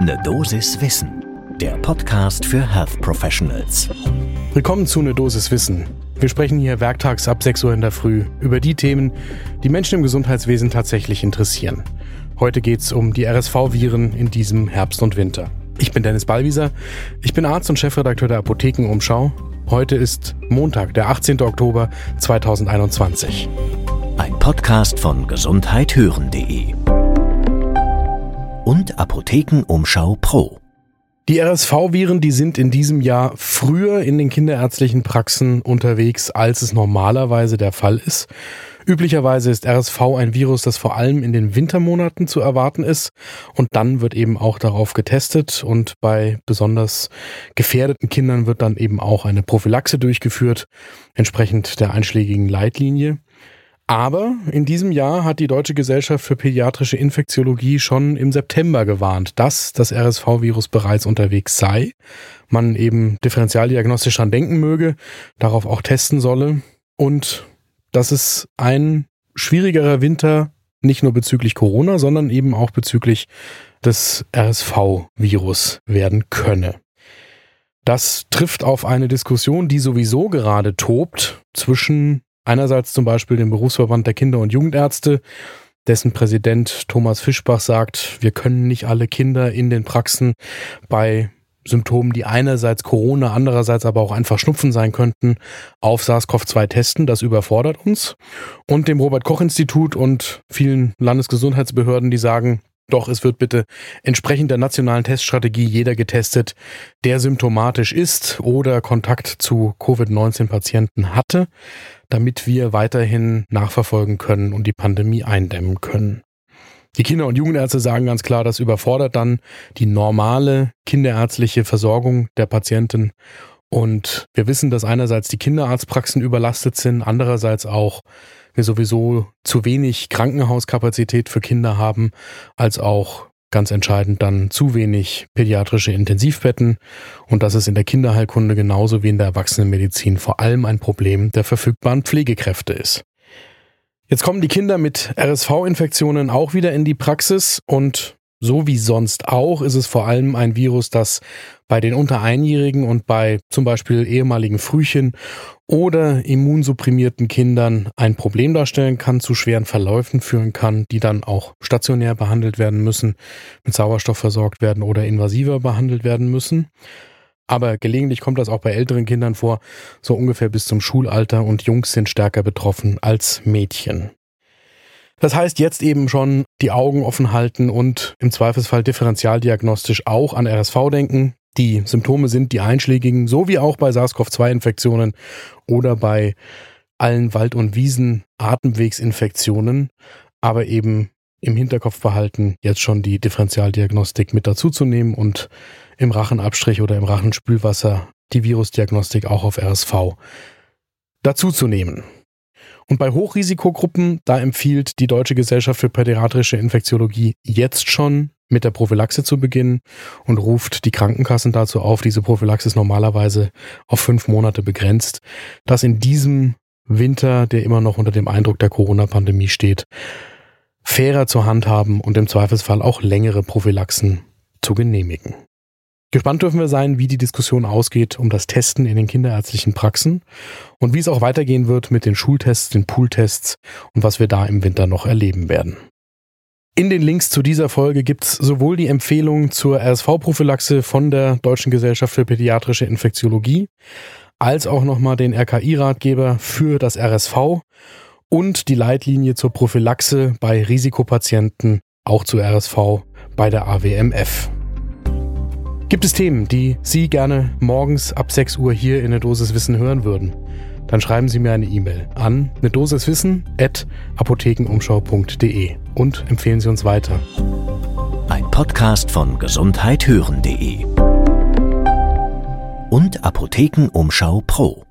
Ne Dosis Wissen, der Podcast für Health Professionals. Willkommen zu Ne Dosis Wissen. Wir sprechen hier werktags ab 6 Uhr in der Früh über die Themen, die Menschen im Gesundheitswesen tatsächlich interessieren. Heute geht es um die RSV-Viren in diesem Herbst und Winter. Ich bin Dennis Ballwieser, ich bin Arzt und Chefredakteur der Apothekenumschau. Heute ist Montag, der 18. Oktober 2021. Ein Podcast von gesundheithören.de und Apothekenumschau Pro. Die RSV-Viren, die sind in diesem Jahr früher in den kinderärztlichen Praxen unterwegs, als es normalerweise der Fall ist. Üblicherweise ist RSV ein Virus, das vor allem in den Wintermonaten zu erwarten ist und dann wird eben auch darauf getestet und bei besonders gefährdeten Kindern wird dann eben auch eine Prophylaxe durchgeführt, entsprechend der einschlägigen Leitlinie. Aber in diesem Jahr hat die Deutsche Gesellschaft für Pädiatrische Infektiologie schon im September gewarnt, dass das RSV-Virus bereits unterwegs sei, man eben differentialdiagnostisch dran denken möge, darauf auch testen solle und dass es ein schwierigerer Winter nicht nur bezüglich Corona, sondern eben auch bezüglich des RSV-Virus werden könne. Das trifft auf eine Diskussion, die sowieso gerade tobt zwischen Einerseits zum Beispiel den Berufsverband der Kinder- und Jugendärzte, dessen Präsident Thomas Fischbach sagt, wir können nicht alle Kinder in den Praxen bei Symptomen, die einerseits Corona, andererseits aber auch einfach Schnupfen sein könnten, auf SARS-CoV-2 testen. Das überfordert uns. Und dem Robert Koch Institut und vielen Landesgesundheitsbehörden, die sagen, doch es wird bitte entsprechend der nationalen Teststrategie jeder getestet, der symptomatisch ist oder Kontakt zu Covid-19-Patienten hatte, damit wir weiterhin nachverfolgen können und die Pandemie eindämmen können. Die Kinder- und Jugendärzte sagen ganz klar, das überfordert dann die normale kinderärztliche Versorgung der Patienten. Und wir wissen, dass einerseits die Kinderarztpraxen überlastet sind, andererseits auch wir sowieso zu wenig Krankenhauskapazität für Kinder haben, als auch ganz entscheidend dann zu wenig pädiatrische Intensivbetten. Und das ist in der Kinderheilkunde genauso wie in der Erwachsenenmedizin vor allem ein Problem der verfügbaren Pflegekräfte ist. Jetzt kommen die Kinder mit RSV-Infektionen auch wieder in die Praxis und so wie sonst auch ist es vor allem ein Virus, das bei den unter Einjährigen und bei zum Beispiel ehemaligen Frühchen oder immunsupprimierten Kindern ein Problem darstellen kann, zu schweren Verläufen führen kann, die dann auch stationär behandelt werden müssen, mit Sauerstoff versorgt werden oder invasiver behandelt werden müssen. Aber gelegentlich kommt das auch bei älteren Kindern vor, so ungefähr bis zum Schulalter und Jungs sind stärker betroffen als Mädchen. Das heißt, jetzt eben schon die Augen offen halten und im Zweifelsfall differentialdiagnostisch auch an RSV denken. Die Symptome sind die einschlägigen, so wie auch bei SARS-CoV-2-Infektionen oder bei allen Wald- und Wiesen-Atemwegsinfektionen, aber eben im Hinterkopf behalten, jetzt schon die Differentialdiagnostik mit dazuzunehmen und im Rachenabstrich oder im Rachenspülwasser die Virusdiagnostik auch auf RSV dazuzunehmen. Und bei Hochrisikogruppen, da empfiehlt die Deutsche Gesellschaft für Pädiatrische Infektiologie jetzt schon mit der Prophylaxe zu beginnen und ruft die Krankenkassen dazu auf, diese Prophylaxe ist normalerweise auf fünf Monate begrenzt, dass in diesem Winter, der immer noch unter dem Eindruck der Corona-Pandemie steht, fairer zu handhaben und im Zweifelsfall auch längere Prophylaxen zu genehmigen. Gespannt dürfen wir sein, wie die Diskussion ausgeht um das Testen in den kinderärztlichen Praxen und wie es auch weitergehen wird mit den Schultests, den Pooltests und was wir da im Winter noch erleben werden. In den Links zu dieser Folge gibt's sowohl die Empfehlung zur RSV-Prophylaxe von der Deutschen Gesellschaft für Pädiatrische Infektiologie, als auch nochmal den RKI-Ratgeber für das RSV und die Leitlinie zur Prophylaxe bei Risikopatienten, auch zu RSV bei der AWMF. Gibt es Themen, die Sie gerne morgens ab 6 Uhr hier in der Dosis Wissen hören würden? Dann schreiben Sie mir eine E-Mail an eine apothekenumschau.de und empfehlen Sie uns weiter. Ein Podcast von gesundheithören.de und Apothekenumschau Pro.